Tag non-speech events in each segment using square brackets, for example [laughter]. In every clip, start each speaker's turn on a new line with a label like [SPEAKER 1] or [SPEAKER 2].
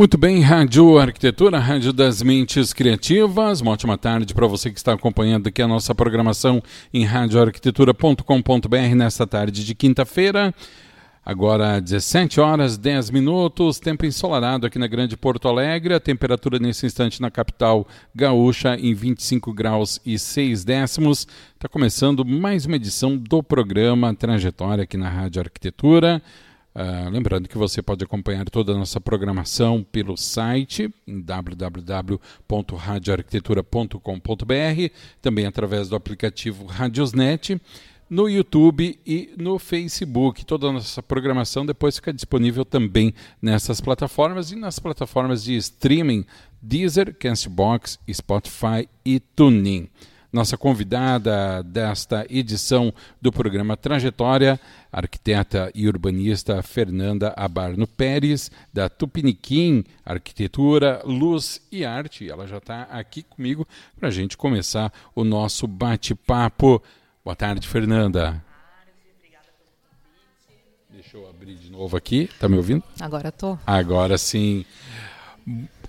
[SPEAKER 1] Muito bem, Rádio Arquitetura, Rádio das Mentes Criativas. Uma ótima tarde para você que está acompanhando aqui a nossa programação em radioarquitetura.com.br nesta tarde de quinta-feira. Agora 17 horas 10 minutos, tempo ensolarado aqui na Grande Porto Alegre, a temperatura nesse instante na capital gaúcha em 25 graus e 6 décimos. Está começando mais uma edição do programa Trajetória aqui na Rádio Arquitetura. Uh, lembrando que você pode acompanhar toda a nossa programação pelo site www.radioarquitetura.com.br, também através do aplicativo Radiosnet, no YouTube e no Facebook. Toda a nossa programação depois fica disponível também nessas plataformas e nas plataformas de streaming Deezer, Castbox, Spotify e TuneIn. Nossa convidada desta edição do programa Trajetória, arquiteta e urbanista Fernanda Abarno Pérez, da Tupiniquim Arquitetura, Luz e Arte. Ela já está aqui comigo para a gente começar o nosso bate-papo. Boa tarde, Fernanda. Deixa eu abrir de novo aqui. Está me ouvindo?
[SPEAKER 2] Agora estou.
[SPEAKER 1] Agora sim.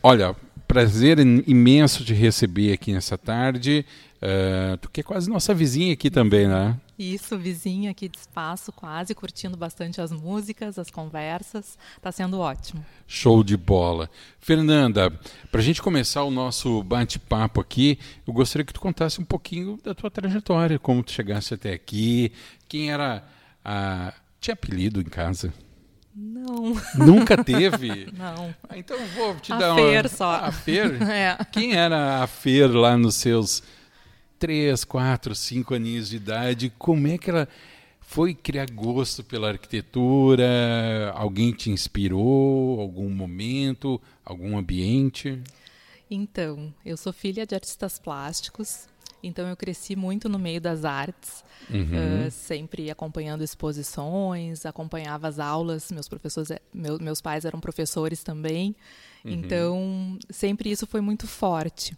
[SPEAKER 1] Olha, prazer imenso te receber aqui nessa tarde. Uh, tu que é quase nossa vizinha aqui também, né?
[SPEAKER 2] Isso, vizinha aqui de espaço, quase curtindo bastante as músicas, as conversas. Está sendo ótimo.
[SPEAKER 1] Show de bola. Fernanda, para a gente começar o nosso bate-papo aqui, eu gostaria que tu contasse um pouquinho da tua trajetória, como tu chegasse até aqui, quem era a. Tinha apelido em casa?
[SPEAKER 2] Não. [laughs]
[SPEAKER 1] Nunca teve?
[SPEAKER 2] Não.
[SPEAKER 1] Ah, então vou te
[SPEAKER 2] a
[SPEAKER 1] dar
[SPEAKER 2] Fer
[SPEAKER 1] uma.
[SPEAKER 2] só.
[SPEAKER 1] A Fer? [laughs]
[SPEAKER 2] É.
[SPEAKER 1] Quem era a Fer lá nos seus três, quatro, cinco aninhos de idade? Como é que ela foi criar gosto pela arquitetura? Alguém te inspirou? Algum momento? Algum ambiente?
[SPEAKER 2] Então, eu sou filha de artistas plásticos, então eu cresci muito no meio das artes,
[SPEAKER 1] Uhum.
[SPEAKER 2] uh, sempre acompanhando exposições, acompanhava as aulas. Meus professores, eh, meu, meus pais eram professores também,
[SPEAKER 1] Uhum.
[SPEAKER 2] então sempre isso foi muito forte.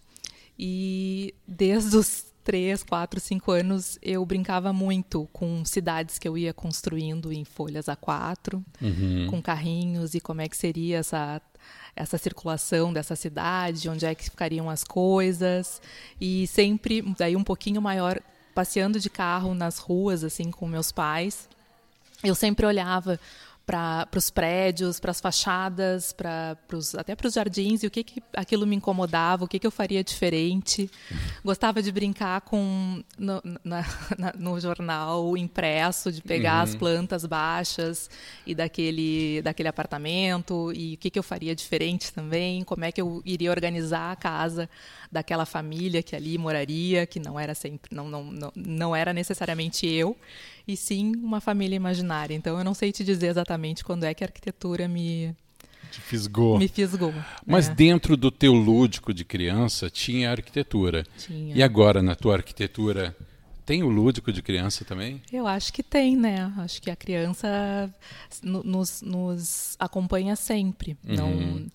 [SPEAKER 2] E desde os três, quatro, cinco anos eu brincava muito com cidades que eu ia construindo em folhas A4,
[SPEAKER 1] Uhum.
[SPEAKER 2] com carrinhos e como é que seria essa essa circulação dessa cidade, onde é que ficariam as coisas e sempre daí um pouquinho maior passeando de carro nas ruas assim com meus pais, eu sempre olhava para os prédios, para as fachadas, para pros, até para os jardins e o que, que aquilo me incomodava, o que, que eu faria diferente. Gostava de brincar com no, na, [laughs] na, no jornal impresso, de pegar
[SPEAKER 1] Uhum.
[SPEAKER 2] as plantas baixas e daquele, daquele apartamento e o que, que eu faria diferente também, como é que eu iria organizar a casa daquela família que ali moraria, que não era sempre, não, não, não, não era necessariamente eu, e sim uma família imaginária. Então eu não sei te dizer exatamente quando é que a arquitetura me,
[SPEAKER 1] Te fisgou.
[SPEAKER 2] me fisgou.
[SPEAKER 1] Mas
[SPEAKER 2] É,
[SPEAKER 1] dentro do teu lúdico de criança tinha arquitetura.
[SPEAKER 2] tinha.
[SPEAKER 1] E agora, na tua arquitetura, tem o lúdico de criança também?
[SPEAKER 2] Eu acho que tem, né? Acho que a criança no- nos, nos acompanha sempre.
[SPEAKER 1] Uhum.
[SPEAKER 2] Não,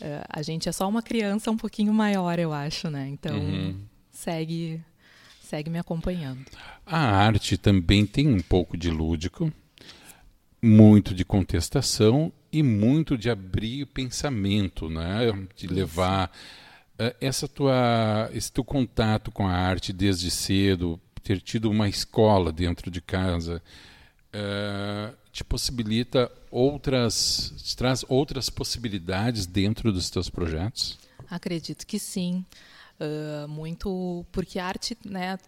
[SPEAKER 2] eh, a gente é só uma criança um pouquinho maior, eu acho, né? Então
[SPEAKER 1] Uhum.
[SPEAKER 2] segue, segue me acompanhando.
[SPEAKER 1] A arte também tem um pouco de lúdico, muito de contestação e muito de abrir o pensamento, né? De levar eh, essa tua, esse teu contato com a arte desde cedo, ter tido uma escola dentro de casa, eh, te possibilita outras, te traz outras possibilidades dentro dos teus projetos?
[SPEAKER 2] Acredito que sim. Ah, muito porque arte, né,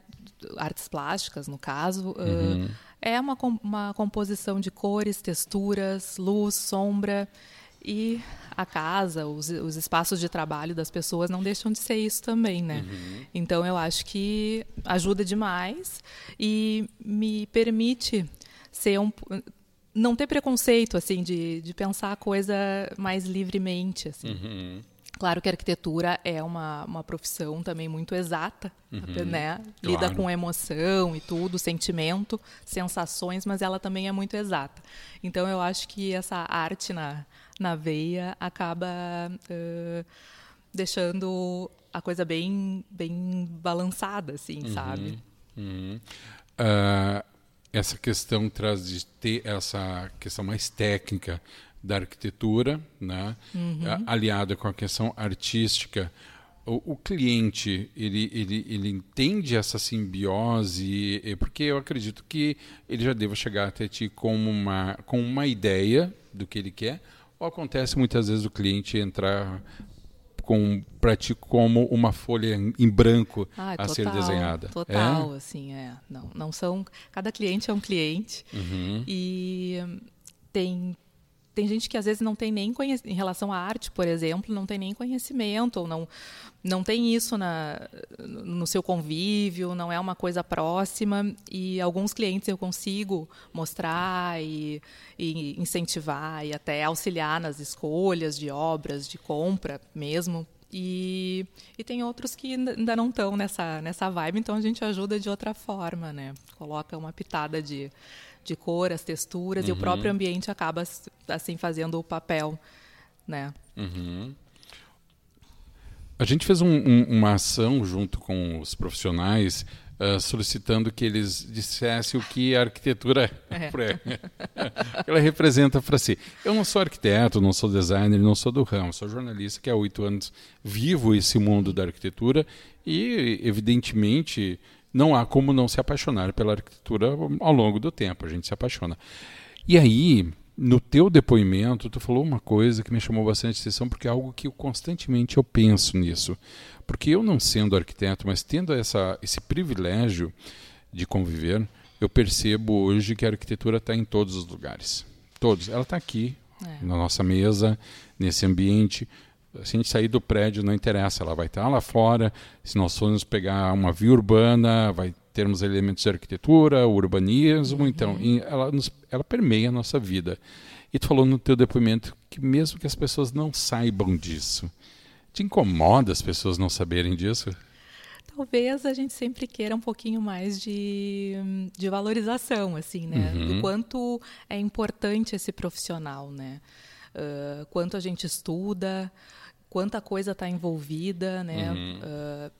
[SPEAKER 2] artes plásticas no caso, ah,
[SPEAKER 1] Uhum.
[SPEAKER 2] é uma, uma composição de cores, texturas, luz, sombra e a casa, os, os espaços de trabalho das pessoas não deixam de ser isso também, né? Então eu acho que ajuda demais e me permite ser um não ter preconceito assim de, de pensar a coisa mais livremente assim.
[SPEAKER 1] Uhum.
[SPEAKER 2] Claro que a arquitetura é uma, uma profissão também muito exata, uhum, né? Lida
[SPEAKER 1] claro.
[SPEAKER 2] com emoção e tudo, sentimento, sensações, mas ela também é muito exata. Então eu acho que essa arte na, na veia acaba uh, deixando a coisa bem, bem balançada, assim,
[SPEAKER 1] uhum,
[SPEAKER 2] sabe?
[SPEAKER 1] Uhum. Uh, essa questão traz de ter essa questão mais técnica da arquitetura, né?
[SPEAKER 2] Uhum.
[SPEAKER 1] aliada com a questão artística. O, o, cliente ele, ele, ele entende essa simbiose, porque eu acredito que ele já deva chegar até ti com uma, com uma ideia do que ele quer, ou acontece muitas vezes o cliente entrar com para ti como uma folha em branco
[SPEAKER 2] ah,
[SPEAKER 1] a
[SPEAKER 2] total,
[SPEAKER 1] ser desenhada.
[SPEAKER 2] Total,
[SPEAKER 1] é?
[SPEAKER 2] assim, é. Não, não são. Cada cliente é um cliente
[SPEAKER 1] uhum.
[SPEAKER 2] e tem tem gente que às vezes não tem nem conhecimento, em relação à arte, por exemplo, não tem nem conhecimento, ou não, não tem isso na, no seu convívio, não é uma coisa próxima. E alguns clientes eu consigo mostrar e, e incentivar e até auxiliar nas escolhas de obras, de compra mesmo. E, e tem outros que ainda não estão nessa, nessa vibe, então a gente ajuda de outra forma, né? Coloca uma pitada de de cor, as texturas
[SPEAKER 1] uhum.
[SPEAKER 2] e o próprio ambiente acaba assim fazendo o papel, né?
[SPEAKER 1] Uhum. A gente fez um, um, uma ação junto com os profissionais uh, solicitando que eles dissessem o que a arquitetura é. [laughs] [laughs] ela representa para si. Eu não sou arquiteto, não sou designer, não sou do ramo, sou jornalista que há oito anos vivo esse mundo da arquitetura e, evidentemente, não há como não se apaixonar pela arquitetura ao longo do tempo, a gente se apaixona. E aí, no teu depoimento, tu falou uma coisa que me chamou bastante atenção, porque é algo que eu constantemente eu penso nisso. Porque eu não sendo arquiteto, mas tendo essa, esse privilégio de conviver, eu percebo hoje que a arquitetura está em todos os lugares. Todos. Ela está aqui, é. na nossa mesa, nesse ambiente se a gente sair do prédio, não interessa, ela vai estar lá fora. Se nós formos pegar uma via urbana, vai termos elementos de arquitetura, urbanismo, uhum. então ela, nos, ela permeia a nossa vida. E tu falou no teu depoimento que mesmo que as pessoas não saibam disso, te incomoda as pessoas não saberem disso?
[SPEAKER 2] Talvez a gente sempre queira um pouquinho mais de, de valorização, assim, né? Uhum. Do quanto é importante esse profissional, né? Uh, quanto a gente estuda, quanta coisa está envolvida, né? Uhum. Uh,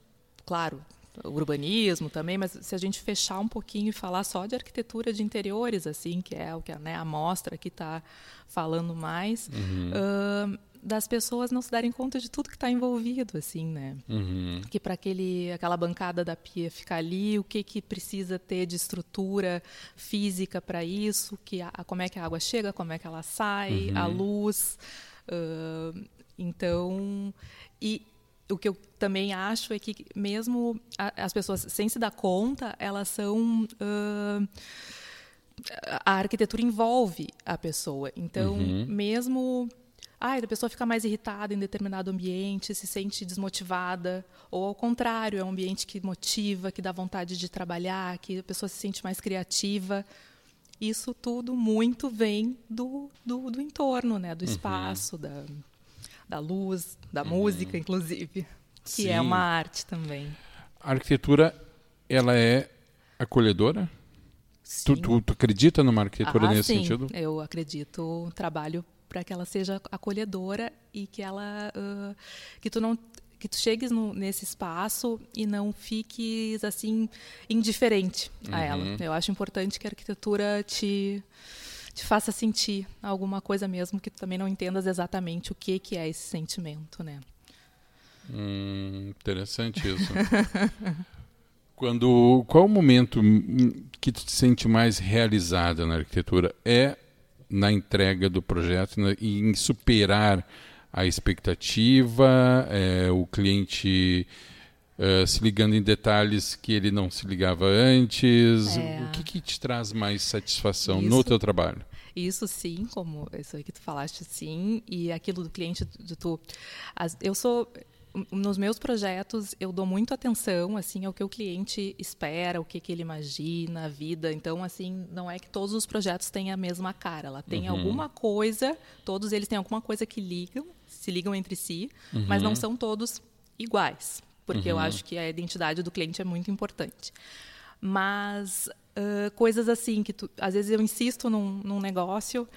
[SPEAKER 2] claro, urbanismo também, mas se a gente fechar um pouquinho e falar só de arquitetura de interiores, assim, que é o que né, a mostra que está falando mais, uhum. uh, das pessoas não se darem conta de tudo que está envolvido, assim, né?
[SPEAKER 1] Uhum.
[SPEAKER 2] Que para aquele, aquela bancada da pia ficar ali, o que que precisa ter de estrutura física para isso, que a, como é que a água chega, como é que ela sai, a uhum. luz. Uh, então, e o que eu também acho é que mesmo as pessoas sem se dar conta, elas são uh, a arquitetura envolve a pessoa. Então, uhum. mesmo ah, a pessoa fica mais irritada em determinado ambiente, se sente desmotivada, ou ao contrário, é um ambiente que motiva, que dá vontade de trabalhar, que a pessoa se sente mais criativa. Isso tudo muito vem do, do, do entorno, né? do uhum. espaço, da, da luz, da uhum. música, inclusive, que Sim. é uma arte também.
[SPEAKER 1] A arquitetura, ela é acolhedora? Tu, tu, tu, acredita numa arquitetura
[SPEAKER 2] ah,
[SPEAKER 1] nesse
[SPEAKER 2] sim.
[SPEAKER 1] sentido?
[SPEAKER 2] Eu acredito, trabalho para que ela seja acolhedora e que ela uh, que tu não que tu chegues no, nesse espaço e não fiques assim indiferente uhum. a ela. Eu acho importante que a arquitetura te te faça sentir alguma coisa mesmo que tu também não entendas exatamente o que que é esse sentimento, né?
[SPEAKER 1] Hum, interessante isso. [laughs] Quando qual o momento que tu te sente mais realizada na arquitetura? É na entrega do projeto e em superar a expectativa, é, o cliente Uh, se ligando em detalhes que ele não se ligava antes. É. O que, que, te traz mais satisfação isso, no teu trabalho?
[SPEAKER 2] Isso sim, como isso que tu falaste, sim. E aquilo do cliente, de tu... As, eu sou nos meus projetos eu dou muito atenção assim ao que o cliente espera, o que, que ele imagina, a vida. Então, assim, não é que todos os projetos têm a mesma cara. Ela tem uhum. alguma coisa, todos eles têm alguma coisa que ligam, se ligam entre si, uhum. mas não são todos iguais, porque eu uhum. acho que a identidade do cliente é muito importante. Mas Uh, coisas assim que tu, às vezes eu insisto num, num, negócio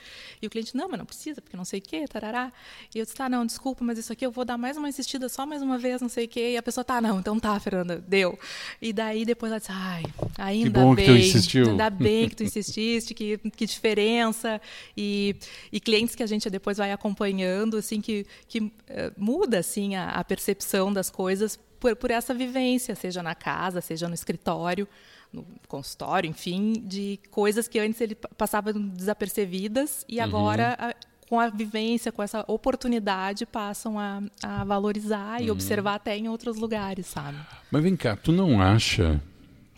[SPEAKER 2] e o cliente não, mas não precisa porque não sei o que, tarará. E eu disse tá, não, desculpa, mas isso aqui eu vou dar mais uma insistida só mais uma vez, não sei o que. E a pessoa tá, não, então tá, Fernanda, deu. E daí depois ela disse, ai, ainda
[SPEAKER 1] que bom
[SPEAKER 2] bem,
[SPEAKER 1] que tu insistiu.
[SPEAKER 2] ainda bem que tu [laughs] insististe, que, que diferença. E, e clientes que a gente depois vai acompanhando, assim, que, que uh, muda assim a, a percepção das coisas por, por essa vivência, seja na casa, seja no escritório no consultório, enfim, de coisas que antes ele passava desapercebidas e uhum. agora a, com a vivência, com essa oportunidade, passam a, a valorizar uhum. e observar até em outros lugares, sabe?
[SPEAKER 1] Mas vem cá, tu não acha,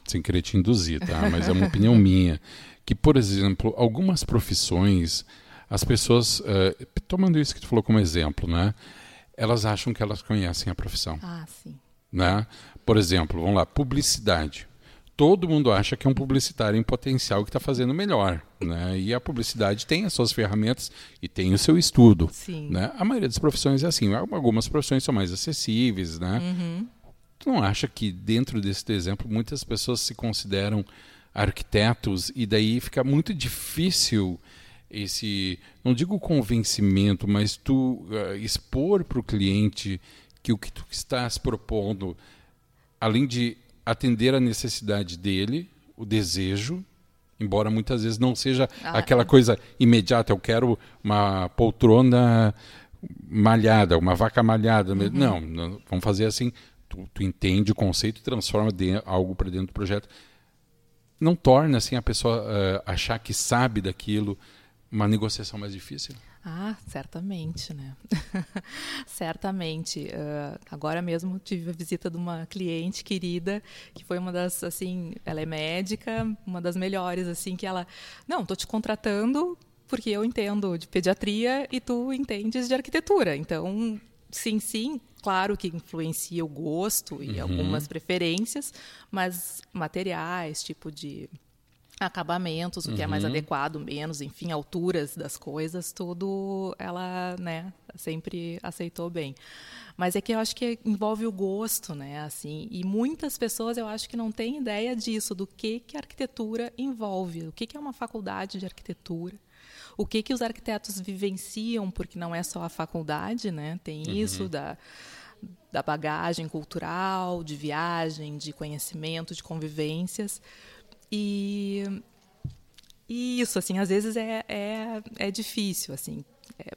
[SPEAKER 1] sem querer te induzir, tá? Mas é uma opinião [laughs] minha, que, por exemplo, algumas profissões, as pessoas, uh, tomando isso que tu falou como exemplo, né? Elas acham que elas conhecem a profissão.
[SPEAKER 2] Ah, sim.
[SPEAKER 1] Né? Por exemplo, vamos lá, publicidade todo mundo acha que é um publicitário em potencial que está fazendo melhor. Né? E a publicidade tem as suas ferramentas e tem o seu estudo.
[SPEAKER 2] Sim.
[SPEAKER 1] Né? A maioria das profissões é assim. Algumas profissões são mais acessíveis. Né?
[SPEAKER 2] Uhum.
[SPEAKER 1] Tu não acha que dentro desse exemplo muitas pessoas se consideram arquitetos e daí fica muito difícil esse, não digo convencimento, mas tu uh, expor para o cliente que o que tu estás propondo, além de atender a necessidade dele, o desejo, embora muitas vezes não seja ah, aquela é. coisa imediata, eu quero uma poltrona malhada, uma vaca malhada. Uhum. Não, não, vamos fazer assim, tu, tu entende o conceito e transforma de, algo para dentro do projeto. Não torna assim a pessoa uh, achar que sabe daquilo uma negociação mais difícil?
[SPEAKER 2] Ah, certamente, né? [laughs] certamente. Uh, agora mesmo tive a visita de uma cliente querida que foi uma das, assim, ela é médica, uma das melhores, assim, que ela, não, tô te contratando porque eu entendo de pediatria e tu entendes de arquitetura. Então, sim, sim, claro que influencia o gosto e uhum. algumas preferências, mas materiais, tipo de acabamentos, o que uhum. é mais uhum. adequado, menos, enfim, alturas das coisas, tudo ela, né, sempre aceitou bem. Mas é que eu acho que envolve o gosto, né, assim, e muitas pessoas eu acho que não têm ideia disso, do que que a arquitetura envolve, o que que é uma faculdade de arquitetura, o que que os arquitetos vivenciam, porque não é só a faculdade, né, tem uhum. isso da da bagagem cultural, de viagem, de conhecimento, de convivências. E, e isso, assim, às vezes é, é, é difícil, assim. É,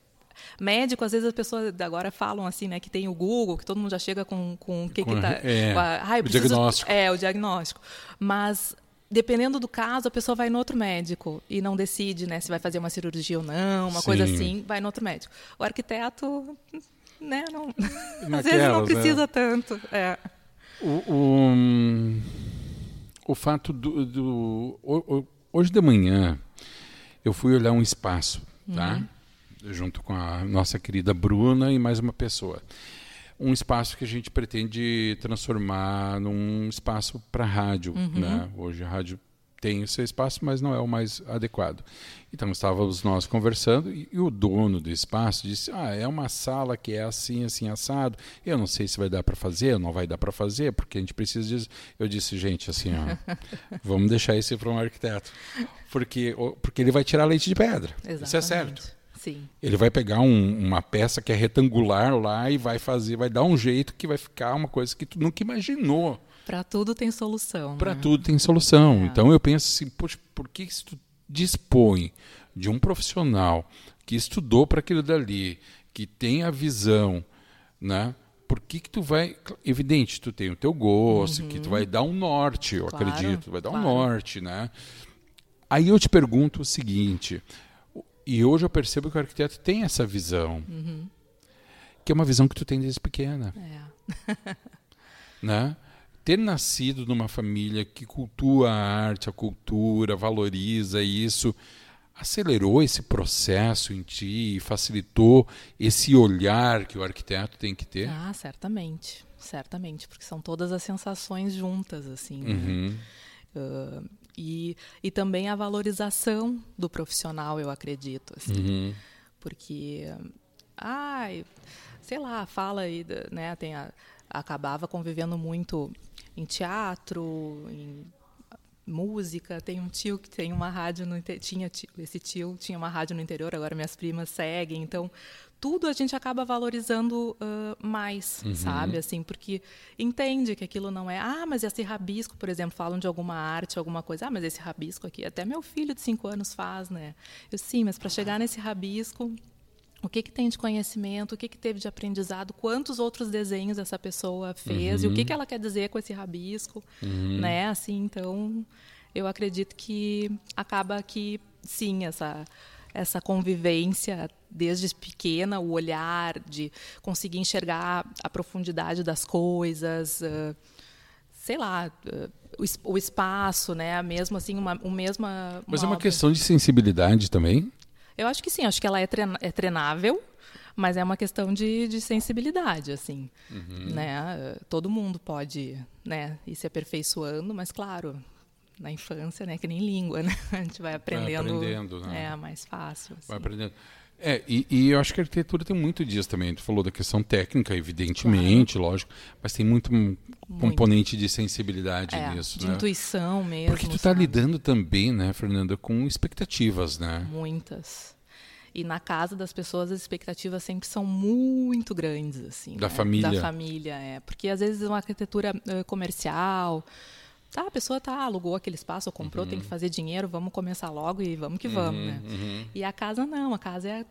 [SPEAKER 2] médico, às vezes as pessoas agora falam assim, né, que tem o Google, que todo mundo já chega com, com o que, que tá.
[SPEAKER 1] É, ah, o diagnóstico.
[SPEAKER 2] É, o diagnóstico. Mas dependendo do caso, a pessoa vai no outro médico e não decide, né, se vai fazer uma cirurgia ou não, uma Sim. coisa assim, vai no outro médico. O arquiteto, né, não, [laughs] às vezes não precisa né? tanto. É.
[SPEAKER 1] O, o, o fato do, do hoje de manhã eu fui olhar um espaço, tá? Uhum. Junto com a nossa querida Bruna e mais uma pessoa. Um espaço que a gente pretende transformar num espaço para rádio, uhum. né? Hoje a rádio tem o seu espaço, mas não é o mais adequado. Então estávamos nós conversando e, e, o dono do espaço disse: "Ah, é uma sala que é assim, assim assado. Eu não sei se vai dar para fazer, não vai dar para fazer, porque a gente precisa disso". Eu disse: "Gente, assim, ó, [laughs] vamos deixar isso para um arquiteto, porque porque ele vai tirar leite de pedra. Exatamente. Isso é certo".
[SPEAKER 2] Sim.
[SPEAKER 1] Ele vai pegar um, uma peça que é retangular lá e vai fazer, vai dar um jeito que vai ficar uma coisa que tu nunca imaginou.
[SPEAKER 2] Para tudo tem solução.
[SPEAKER 1] Para
[SPEAKER 2] né?
[SPEAKER 1] tudo tem solução. É. Então eu penso assim, poxa, por que se tu dispõe de um profissional que estudou para aquilo dali, que tem a visão, né? Por que, que tu vai. Evidente, tu tem o teu gosto, uhum. que tu vai dar um norte, eu claro, acredito, vai dar claro. um norte, né? Aí eu te pergunto o seguinte, e hoje eu percebo que o arquiteto tem essa visão,
[SPEAKER 2] uhum.
[SPEAKER 1] que é uma visão que tu tem desde pequena.
[SPEAKER 2] É.
[SPEAKER 1] né? Ter nascido numa família que cultua a arte, a cultura, valoriza isso, acelerou esse processo em ti, facilitou esse olhar que o arquiteto tem que ter?
[SPEAKER 2] Ah, certamente, certamente, porque são todas as sensações juntas, assim. Né?
[SPEAKER 1] Uhum.
[SPEAKER 2] Né? Uh, e, e também a valorização do profissional, eu acredito, assim,
[SPEAKER 1] uhum.
[SPEAKER 2] porque, ai, sei lá, fala aí, né, tem a, acabava convivendo muito em teatro, em música. Tem um tio que tem uma rádio no tinha esse tio tinha uma rádio no interior. Agora minhas primas seguem. Então tudo a gente acaba valorizando uh, mais, uhum. sabe? Assim, porque entende que aquilo não é. Ah, mas esse rabisco, por exemplo, falam de alguma arte, alguma coisa. Ah, mas esse rabisco aqui, até meu filho de cinco anos faz, né? Eu sim, mas para chegar nesse rabisco o que, que tem de conhecimento, o que, que teve de aprendizado, quantos outros desenhos essa pessoa fez uhum. e o que, uhum. que ela quer dizer com esse rabisco, uhum. né? Assim, então, eu acredito que acaba que sim essa essa convivência desde pequena, o olhar de conseguir enxergar a profundidade das coisas, uh, sei lá, uh, o, espaço, né? Mesmo assim, uma, o mesma.
[SPEAKER 1] Mas é uma questão de sensibilidade também.
[SPEAKER 2] Eu acho que sim, acho que ela é, treina é treinável, mas é uma questão de, de sensibilidade, assim, uhum. né? Todo mundo pode, né, ir se aperfeiçoando, mas claro, na infância, né, que nem língua, [laughs] né? A gente vai aprendendo, vai aprendendo né? é mais fácil. Assim.
[SPEAKER 1] Vai aprendendo. É, e, e, eu acho que a arquitetura tem muito disso também. Tu falou da questão técnica, evidentemente, claro. lógico, mas tem muito, muito, componente de sensibilidade
[SPEAKER 2] é,
[SPEAKER 1] nisso.
[SPEAKER 2] De
[SPEAKER 1] né?
[SPEAKER 2] intuição mesmo.
[SPEAKER 1] Porque tu está lidando também, né, Fernanda, com expectativas, né?
[SPEAKER 2] Muitas. E na casa das pessoas as expectativas sempre são muito grandes, assim.
[SPEAKER 1] Da
[SPEAKER 2] né?
[SPEAKER 1] família.
[SPEAKER 2] Da família, é. Porque às vezes uma arquitetura uh, comercial, tá, a pessoa tá, alugou aquele espaço, comprou, uhum. tem que fazer dinheiro, vamos começar logo e vamos que vamos, uhum, né? Uhum. E a casa não, a casa é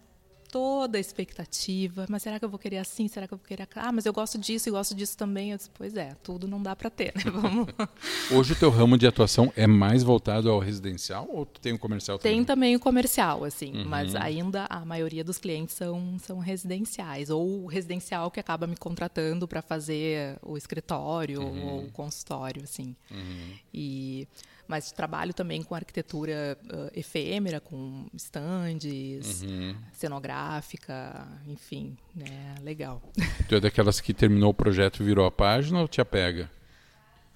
[SPEAKER 2] toda a expectativa. Mas será que eu vou querer assim? Será que eu vou querer. Ah, mas eu gosto disso e gosto disso também. Eu disse, pois é, tudo não dá para ter, né? [laughs] Vamos.
[SPEAKER 1] Hoje o teu ramo de atuação é mais voltado ao residencial ou tem o comercial
[SPEAKER 2] também? Tem também o comercial, assim, uhum. mas ainda a maioria dos clientes são, são residenciais. Ou o residencial que acaba me contratando para fazer o escritório uhum. ou o consultório, assim. Uhum. E mas trabalho também com arquitetura uh, efêmera, com estandes, uhum. cenográfica, enfim, né, legal.
[SPEAKER 1] Tu é daquelas que terminou o projeto e virou a página ou te apega?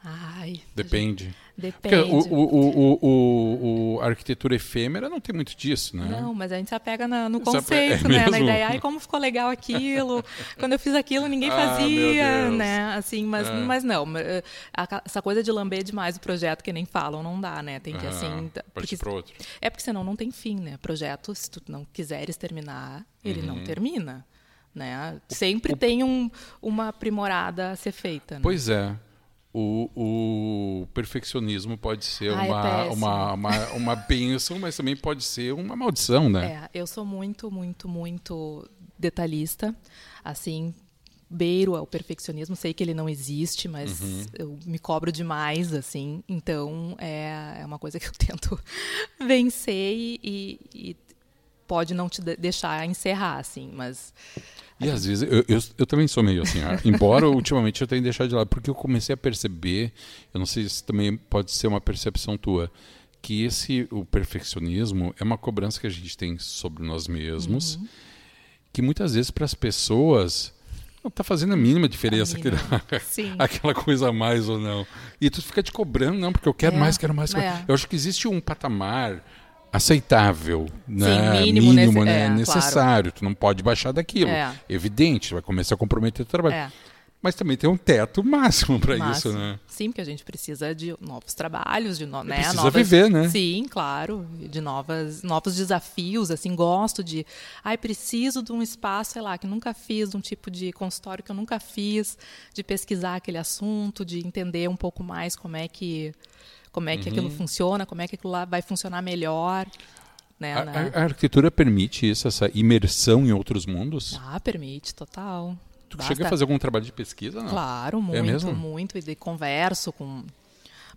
[SPEAKER 2] Ai,
[SPEAKER 1] Depende.
[SPEAKER 2] Depende.
[SPEAKER 1] o, o, o, o, a arquitetura efêmera não tem muito disso, né?
[SPEAKER 2] Não, mas a gente se apega na, no conceito, é né? Na ideia, ai, como ficou legal aquilo. [laughs] Quando eu fiz aquilo, ninguém ah, fazia, né? Assim, mas, é. mas não. Eh, essa coisa de lamber demais o projeto, que nem falam, não dá, né? Tem que, ah, assim...
[SPEAKER 1] Porque, pro outro.
[SPEAKER 2] É porque senão não tem fim, né? Projeto, se tu não quiseres terminar, ele uhum. não termina. Né? Sempre o, tem um, uma aprimorada a ser feita. Né?
[SPEAKER 1] Pois é o, o perfeccionismo pode ser
[SPEAKER 2] Ai,
[SPEAKER 1] uma,
[SPEAKER 2] é
[SPEAKER 1] uma, uma, uma [laughs] bênção, mas também pode ser uma maldição, né?
[SPEAKER 2] É, eu sou muito, muito, muito detalhista. Assim, beiro ao perfeccionismo, sei que ele não existe, mas uhum. eu me cobro demais, assim. Então, é, é uma coisa que eu [laughs] tento vencer e, e pode não te deixar encerrar, assim, mas...
[SPEAKER 1] E às vezes, eu, eu, eu, também sou meio assim, [laughs] embora ultimamente eu tenha deixado de lado, porque eu comecei a perceber, eu não sei se também pode ser uma percepção tua, que esse, o perfeccionismo é uma cobrança que a gente tem sobre nós mesmos, uhum. que muitas vezes para as pessoas não está fazendo a mínima diferença a mínima. [laughs] aquela coisa a mais ou não. E tu fica te cobrando, não, porque eu quero é, mais, quero mais. É. Eu acho que existe um patamar aceitável, né?
[SPEAKER 2] Sim, mínimo,
[SPEAKER 1] mínimo né? É, necessário. Claro. Tu não pode baixar daquilo. É. Evidente, vai começar a comprometer o trabalho. É. Mas também tem um teto máximo para isso, né?
[SPEAKER 2] Sim, porque a gente precisa de novos trabalhos, de no, né?
[SPEAKER 1] Precisa
[SPEAKER 2] novas,
[SPEAKER 1] viver, né?
[SPEAKER 2] Sim, claro, de novas, novos desafios. Assim, gosto de, ai, preciso de um espaço, sei lá, que nunca fiz, de um tipo de consultório que eu nunca fiz, de pesquisar aquele assunto, de entender um pouco mais como é que como é que uhum. aquilo funciona, como é que aquilo lá vai funcionar melhor. Né,
[SPEAKER 1] a, né? a, arquitetura permite isso, essa imersão em outros mundos?
[SPEAKER 2] Ah, permite, total.
[SPEAKER 1] Tu Basta... chega a fazer algum trabalho de pesquisa? Não?
[SPEAKER 2] Claro, muito, é mesmo? muito. E de converso com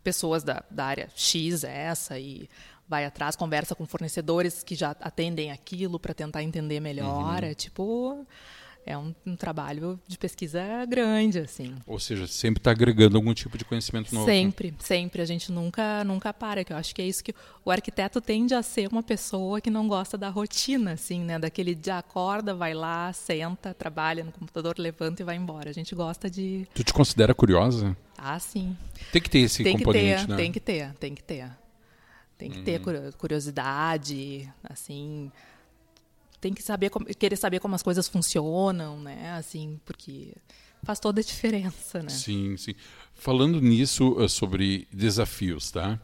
[SPEAKER 2] pessoas da, da área X, essa, e vai atrás, conversa com fornecedores que já atendem aquilo para tentar entender melhor. Uhum. É tipo é um, um, trabalho de pesquisa grande, assim.
[SPEAKER 1] Ou seja, sempre está agregando algum tipo de conhecimento novo.
[SPEAKER 2] Sempre, sempre. A gente nunca, nunca para. Que eu acho que é isso que o arquiteto tende a ser uma pessoa que não gosta da rotina, assim, né? Daquele dia acorda, vai lá, senta, trabalha no computador, levanta e vai embora. A gente gosta de.
[SPEAKER 1] Tu te considera curiosa?
[SPEAKER 2] Ah, sim.
[SPEAKER 1] Tem que ter esse
[SPEAKER 2] tem
[SPEAKER 1] componente,
[SPEAKER 2] que ter,
[SPEAKER 1] né?
[SPEAKER 2] Tem que ter, tem que ter. Tem que uhum. ter curiosidade, assim tem que saber querer saber como as coisas funcionam, né? Assim, porque faz toda a diferença, né?
[SPEAKER 1] Sim, sim. Falando nisso uh, sobre desafios, tá?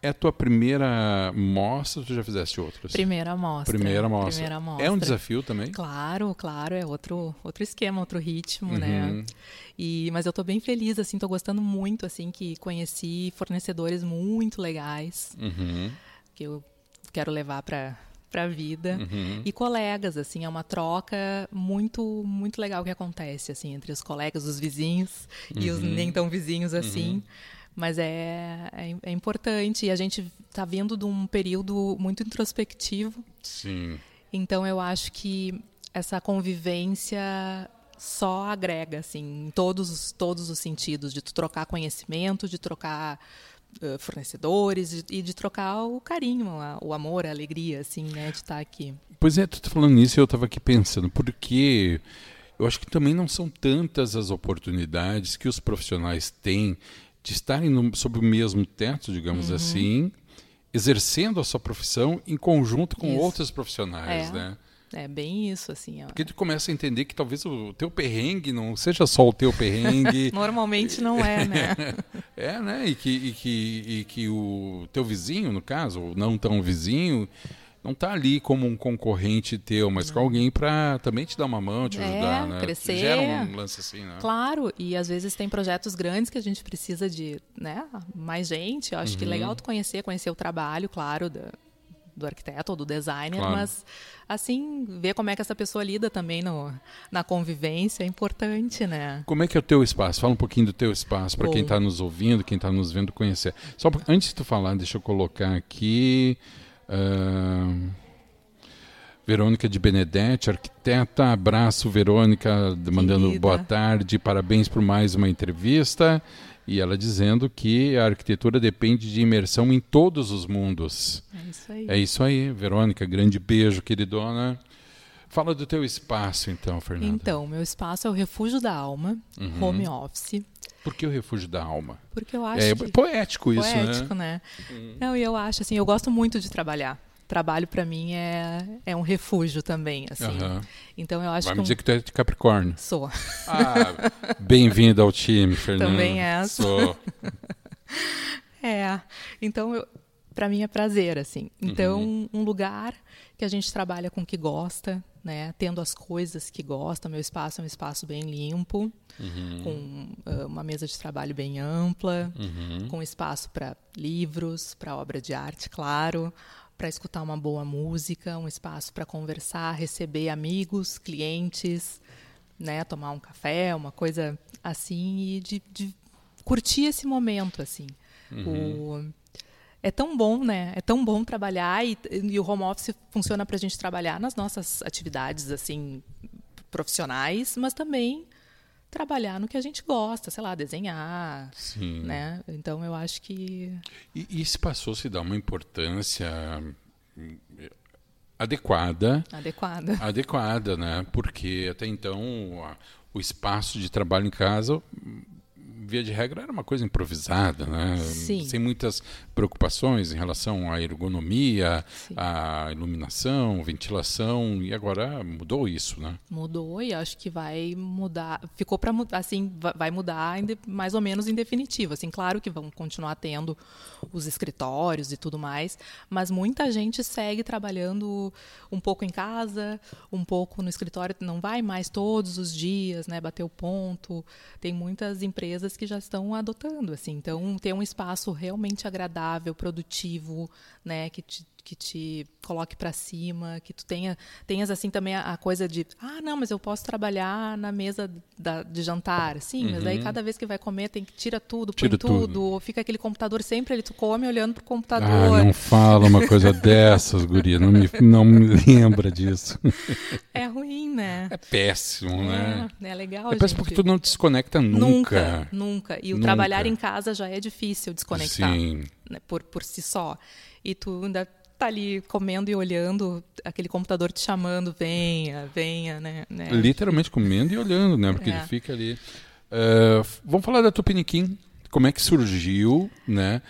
[SPEAKER 1] É a tua primeira mostra ou tu já fizeste outras?
[SPEAKER 2] Primeira mostra.
[SPEAKER 1] Primeira mostra. Primeira mostra. É um desafio também?
[SPEAKER 2] Claro, claro, é outro outro esquema, outro ritmo, né? uhum. né? E mas eu estou bem feliz assim, estou gostando muito assim que conheci fornecedores muito legais. Uhum. Que eu quero levar para para a vida uhum. e colegas assim é uma troca muito muito legal que acontece assim entre os colegas os vizinhos uhum. e os uhum. nem tão vizinhos assim uhum. mas é, é, é importante e a gente está vindo de um período muito introspectivo
[SPEAKER 1] sim
[SPEAKER 2] então eu acho que essa convivência só agrega assim em todos todos os sentidos de trocar conhecimento de trocar fornecedores e de trocar o carinho, o amor, a alegria, assim, né, de estar aqui.
[SPEAKER 1] Pois é, tu tá falando nisso e eu estava aqui pensando, porque eu acho que também não são tantas as oportunidades que os profissionais têm de estarem no, sob o mesmo teto, digamos uhum. assim, exercendo a sua profissão em conjunto com Isso. outros profissionais,
[SPEAKER 2] é.
[SPEAKER 1] né?
[SPEAKER 2] É bem isso, assim.
[SPEAKER 1] Porque tu começa a entender que talvez o teu perrengue não seja só o teu perrengue. [laughs]
[SPEAKER 2] Normalmente não é, né? [laughs]
[SPEAKER 1] é, né? E que, e, que, e que o teu vizinho, no caso, ou não tão vizinho, não está ali como um concorrente teu, mas com alguém para também te dar uma mão, te ajudar,
[SPEAKER 2] é,
[SPEAKER 1] né?
[SPEAKER 2] Crescer.
[SPEAKER 1] Gera um lance assim, né?
[SPEAKER 2] Claro, e às vezes tem projetos grandes que a gente precisa de, né, mais gente. Eu acho uhum. que é legal tu conhecer, conhecer o trabalho, claro, da, do arquiteto ou do designer, claro. mas assim, ver como é que essa pessoa lida também no, na convivência é importante, né?
[SPEAKER 1] Como é que é o teu espaço? Fala um pouquinho do teu espaço para quem está nos ouvindo, quem está nos vendo conhecer. Só antes de tu falar, deixa eu colocar aqui. Uh... Verônica de Benedetti, arquiteta. Abraço, Verônica, mandando Querida. boa tarde, parabéns por mais uma entrevista. E ela dizendo que a arquitetura depende de imersão em todos os mundos.
[SPEAKER 2] É isso aí.
[SPEAKER 1] É isso aí, Verônica. Grande beijo, queridona. Fala do teu espaço, então, Fernanda.
[SPEAKER 2] Então, meu espaço é o Refúgio da Alma, uhum. home office.
[SPEAKER 1] Por que o Refúgio da Alma?
[SPEAKER 2] Porque eu acho
[SPEAKER 1] é
[SPEAKER 2] que...
[SPEAKER 1] poético isso,
[SPEAKER 2] poético, né? né? Uhum. Não, e eu acho assim, eu gosto muito de trabalhar trabalho para mim é, é um refúgio também, assim. Uhum. Então eu acho
[SPEAKER 1] Vai
[SPEAKER 2] que
[SPEAKER 1] me dizer que tu é de Capricórnio.
[SPEAKER 2] Sou.
[SPEAKER 1] Ah, [laughs] bem-vinda ao time, Fernanda.
[SPEAKER 2] Também é.
[SPEAKER 1] Sou. [laughs]
[SPEAKER 2] é. Então para mim é prazer, assim. Então uhum. um lugar que a gente trabalha com o que gosta, né? Tendo as coisas que gosta. Meu espaço é um espaço bem limpo, uhum. com uh, uma mesa de trabalho bem ampla, uhum. com espaço para livros, para obra de arte, claro, para escutar uma boa música, um espaço para conversar, receber amigos, clientes, né, tomar um café, uma coisa assim e de, de curtir esse momento assim. Uhum. O, é tão bom, né? É tão bom trabalhar e, e o home office funciona para a gente trabalhar nas nossas atividades assim profissionais, mas também trabalhar no que a gente gosta, sei lá, desenhar,
[SPEAKER 1] Sim.
[SPEAKER 2] né? Então eu acho que
[SPEAKER 1] e, e se passou se dar uma importância hum, adequada,
[SPEAKER 2] adequada, [laughs]
[SPEAKER 1] adequada, né? Porque até então o espaço de trabalho em casa via de regra, era uma coisa improvisada, né?
[SPEAKER 2] Sim.
[SPEAKER 1] sem muitas preocupações em relação à ergonomia, Sim. à iluminação, ventilação, e agora mudou isso, né?
[SPEAKER 2] Mudou e acho que vai mudar, ficou para mudar, assim, vai mudar mais ou menos em definitivo. Assim, claro que vão continuar tendo os escritórios e tudo mais, mas muita gente segue trabalhando um pouco em casa, um pouco no escritório, não vai mais todos os dias, né? Bater o ponto. Tem muitas empresas que já estão adotando, assim. Então, ter um espaço realmente agradável, produtivo, né, que te, que te coloque para cima, que tu tenha tenhas assim também a, a, coisa de, ah, não, mas eu posso trabalhar na mesa da, de jantar, sim, uhum. mas aí cada vez que vai comer tem que tira tudo, põe tira tudo, tudo, ou fica aquele computador sempre ele tu come olhando pro computador.
[SPEAKER 1] Ah, não fala uma coisa [laughs] dessas, guria, não me não me lembra disso.
[SPEAKER 2] É ruim, né?
[SPEAKER 1] É péssimo, né?
[SPEAKER 2] É, é legal,
[SPEAKER 1] É péssimo
[SPEAKER 2] gente.
[SPEAKER 1] porque tu não desconecta nunca.
[SPEAKER 2] Nunca, nunca. E o
[SPEAKER 1] Nunca.
[SPEAKER 2] trabalhar em casa já é difícil desconectar
[SPEAKER 1] Sim.
[SPEAKER 2] né, por, por si só. E tu ainda tá ali comendo e olhando aquele computador te chamando, venha, venha, né? né?
[SPEAKER 1] Literalmente comendo e olhando, né? Porque
[SPEAKER 2] É.
[SPEAKER 1] ele fica ali. F- vamos falar da Tupiniquim. Como é que surgiu, né?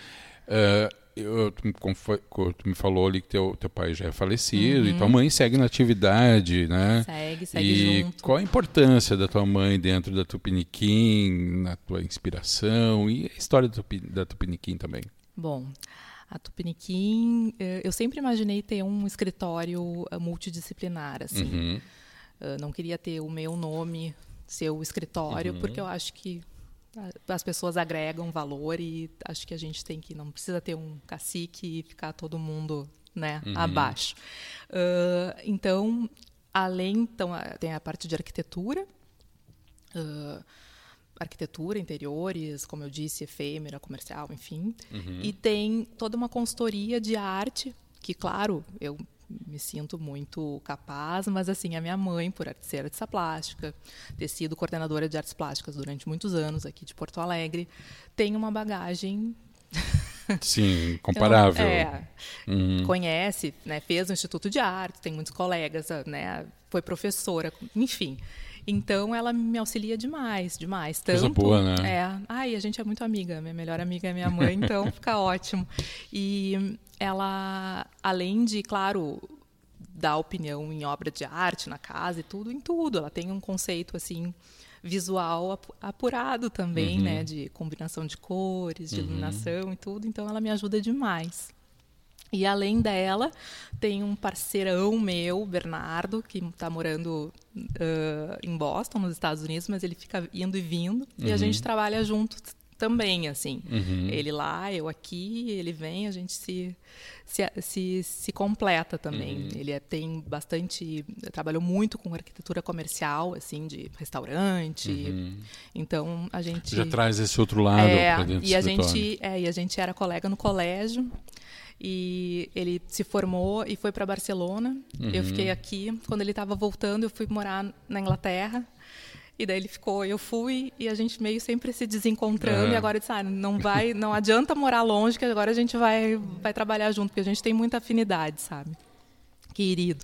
[SPEAKER 1] Eh, eu- tu, me tu me falou ali que teu, teu pai já é falecido e tua mãe segue na atividade, né?
[SPEAKER 2] Segue, segue
[SPEAKER 1] E
[SPEAKER 2] junto.
[SPEAKER 1] qual a importância da tua mãe dentro da Tupiniquim, na tua inspiração e a história da, Tupi, da Tupiniquim também?
[SPEAKER 2] Bom, a Tupiniquim, eh, eu sempre imaginei ter um escritório eh, multidisciplinar, assim.
[SPEAKER 1] Uhum.
[SPEAKER 2] Eh, Não queria ter o meu nome, ser o escritório,
[SPEAKER 1] Uhum.
[SPEAKER 2] porque eu acho que ah, as pessoas agregam valor e acho que a gente tem que não precisa ter um cacique e ficar todo mundo né
[SPEAKER 1] Uhum.
[SPEAKER 2] abaixo Ah, então além então tem a parte de arquitetura ah, arquitetura interiores como eu disse efêmera comercial enfim
[SPEAKER 1] Uhum.
[SPEAKER 2] e tem toda uma consultoria de arte que claro eu me sinto muito capaz, mas assim, a minha mãe, por ser artista plástica, ter sido coordenadora de artes plásticas durante muitos anos aqui de Porto Alegre, tem uma bagagem [laughs]
[SPEAKER 1] Sim, comparável.
[SPEAKER 2] é,
[SPEAKER 1] Uhum.
[SPEAKER 2] conhece, né, fez o Instituto de Arte, tem muitos colegas, né, foi professora, enfim. Então ela me auxilia demais, demais. Tanto,
[SPEAKER 1] Coisa boa, né?
[SPEAKER 2] É. Ai, a gente é muito amiga. Minha melhor amiga é minha mãe, então [laughs] fica ótimo. E ela, além de, claro, dar opinião em obra de arte, na casa e tudo, em tudo. Ela tem um conceito assim visual apu- apurado também,
[SPEAKER 1] Uhum.
[SPEAKER 2] né, de combinação de cores, de iluminação e tudo. Então ela me ajuda demais. E além dela, tem um parceirão meu, Bernardo, que está morando ãh, em Boston, nos Estados Unidos, mas ele fica indo e vindo. E a gente trabalha junto também, assim. Ele lá, eu aqui, ele vem, a gente se, se, se, se completa também. Ele é- tem bastante... Trabalhou muito com arquitetura comercial, assim, de restaurante. Então, a gente...
[SPEAKER 1] Já traz esse outro lado
[SPEAKER 2] É,
[SPEAKER 1] para dentro do
[SPEAKER 2] e a
[SPEAKER 1] escritório.
[SPEAKER 2] gente é, e a gente era colega no colégio e ele se formou e foi para Barcelona.
[SPEAKER 1] Uhum.
[SPEAKER 2] Eu fiquei aqui. Quando ele estava voltando, eu fui morar na Inglaterra. E daí ele ficou, eu fui e a gente meio sempre se desencontrando.
[SPEAKER 1] É.
[SPEAKER 2] E agora eu disse, ah, não vai, não adianta morar longe, que agora a gente vai, vai trabalhar junto, porque a gente tem muita afinidade, sabe? Querido,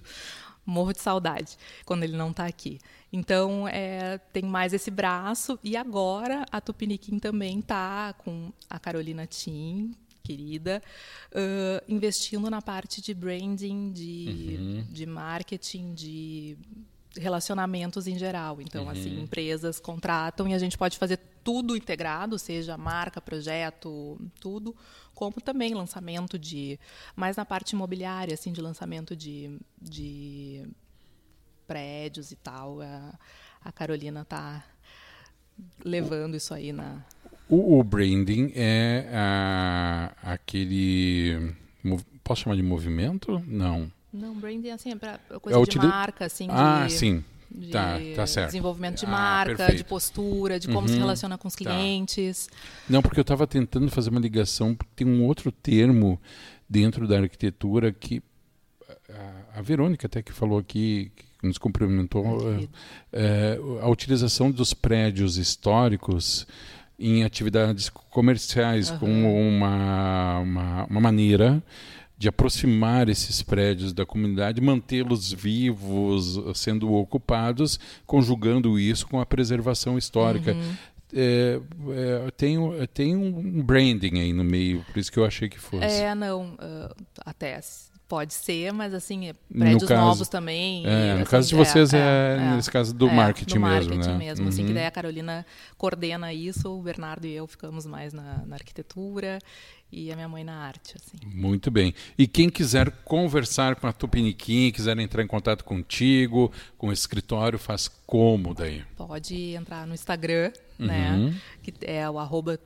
[SPEAKER 2] morro de saudade quando ele não está aqui. Então, é, tem mais esse braço. E agora a Tupiniquim também está com a Carolina Tim, querida, ãh, investindo na parte de branding, de, de marketing, de relacionamentos em geral. Então, assim, empresas contratam e a gente pode fazer tudo integrado, seja marca, projeto, tudo, como também lançamento de, mais na parte imobiliária, assim, de lançamento de, de prédios e tal. A, a Carolina está levando isso aí na
[SPEAKER 1] O, o branding é ah, aquele. Posso chamar de movimento? Não.
[SPEAKER 2] não branding assim é para coisa
[SPEAKER 1] É
[SPEAKER 2] de
[SPEAKER 1] utili-
[SPEAKER 2] marca assim
[SPEAKER 1] ah,
[SPEAKER 2] de,
[SPEAKER 1] sim.
[SPEAKER 2] de
[SPEAKER 1] Tá, tá certo.
[SPEAKER 2] desenvolvimento de
[SPEAKER 1] Ah,
[SPEAKER 2] marca de
[SPEAKER 1] perfeito.
[SPEAKER 2] postura de como se
[SPEAKER 1] Uhum,
[SPEAKER 2] relaciona com os
[SPEAKER 1] tá.
[SPEAKER 2] clientes
[SPEAKER 1] Não, porque eu estava tentando fazer uma ligação, porque tem um outro termo dentro da arquitetura que a, a Verônica até que falou aqui, que nos cumprimentou, é, é, a utilização dos prédios históricos em atividades comerciais
[SPEAKER 2] Aham.
[SPEAKER 1] como uma, uma, uma maneira de aproximar esses prédios da comunidade, mantê-los vivos, sendo ocupados, conjugando isso com a preservação histórica.
[SPEAKER 2] Uhum.
[SPEAKER 1] É, é, tem, um- tem um branding aí no meio, por isso que eu achei que fosse.
[SPEAKER 2] é não ah, até pode ser mas assim é prédios
[SPEAKER 1] caso-
[SPEAKER 2] novos também
[SPEAKER 1] É,
[SPEAKER 2] e,
[SPEAKER 1] no
[SPEAKER 2] assim,
[SPEAKER 1] caso de vocês é, nesse caso do
[SPEAKER 2] É,
[SPEAKER 1] marketing
[SPEAKER 2] do
[SPEAKER 1] mesmo,
[SPEAKER 2] marketing
[SPEAKER 1] né?
[SPEAKER 2] mesmo, assim, que
[SPEAKER 1] Uhum.
[SPEAKER 2] daí a Carolina coordena isso, o Bernardo e eu ficamos mais na, na arquitetura e a minha mãe na arte, assim.
[SPEAKER 1] Muito bem. E quem quiser conversar com a Tupiniquim, quiser entrar em contato contigo, com o escritório, faz como daí?
[SPEAKER 2] Pode entrar no Instagram,
[SPEAKER 1] Uhum.
[SPEAKER 2] né, que é o arroba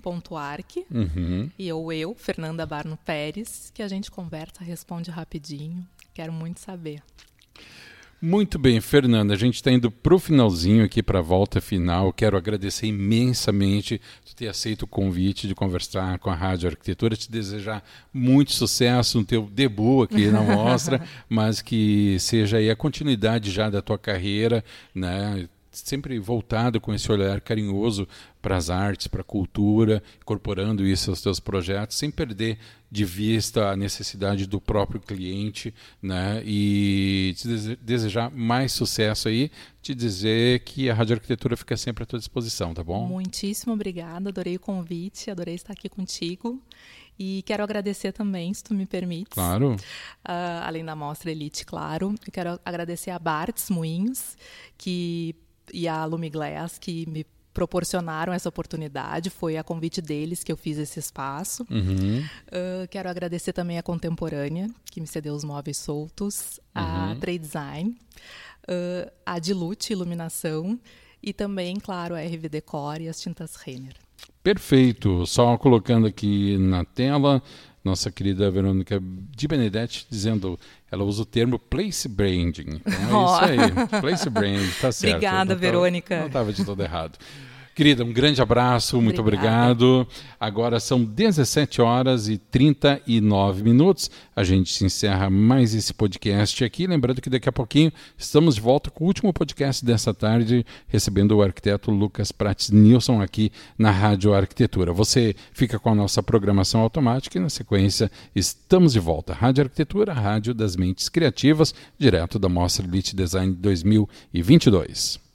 [SPEAKER 2] tpkm.arc
[SPEAKER 1] Uhum.
[SPEAKER 2] e ou eu, Fernanda Barno Pérez, que a gente conversa, responde rapidinho. Quero muito saber.
[SPEAKER 1] Muito bem, Fernanda, a gente está indo para o finalzinho aqui, para a volta final. Quero agradecer imensamente tu ter aceito o convite de conversar com a Rádio Arquitetura, te desejar muito sucesso no teu debut aqui na mostra, [laughs] mas que seja aí a continuidade já da tua carreira, né? Sempre voltado com esse olhar carinhoso para as artes, para a cultura, incorporando isso aos teus projetos, sem perder de vista a necessidade do próprio cliente, né? E te desejar mais sucesso aí, te dizer que a Rádio Arquitetura fica sempre à tua disposição, tá bom?
[SPEAKER 2] Muitíssimo obrigada, adorei o convite, adorei estar aqui contigo. E quero agradecer também, se tu me permites.
[SPEAKER 1] Claro.
[SPEAKER 2] Uh, além da Mostra Elite, claro. Eu quero agradecer a Bartz Moinhos, que e a Lumiglass que me proporcionaram essa oportunidade. Foi a convite deles que eu fiz esse espaço.
[SPEAKER 1] Uhum.
[SPEAKER 2] Uh, quero agradecer também a Contemporânea, que me cedeu os móveis soltos, uhum. a Trade Design, uh, a Dilute Iluminação e também, claro, a RV Decor e as tintas Renner.
[SPEAKER 1] Perfeito. Só colocando aqui na tela nossa querida Verônica de Benedetti dizendo, ela usa o termo place branding. É oh. isso aí, place branding, tá certo.
[SPEAKER 2] Obrigada,
[SPEAKER 1] não
[SPEAKER 2] Verônica.
[SPEAKER 1] não estava de todo errado. Querida, um grande abraço, muito obrigado. Agora são 17 horas e 39 minutos. A gente se encerra mais esse podcast aqui. Lembrando que daqui a pouquinho estamos de volta com o último podcast dessa tarde, recebendo o arquiteto Lucas Prates Nilson aqui na Rádio Arquitetura. Você fica com a nossa programação automática e na sequência estamos de volta. Rádio Arquitetura, rádio das mentes criativas, direto da Mostra Elite Design 2022.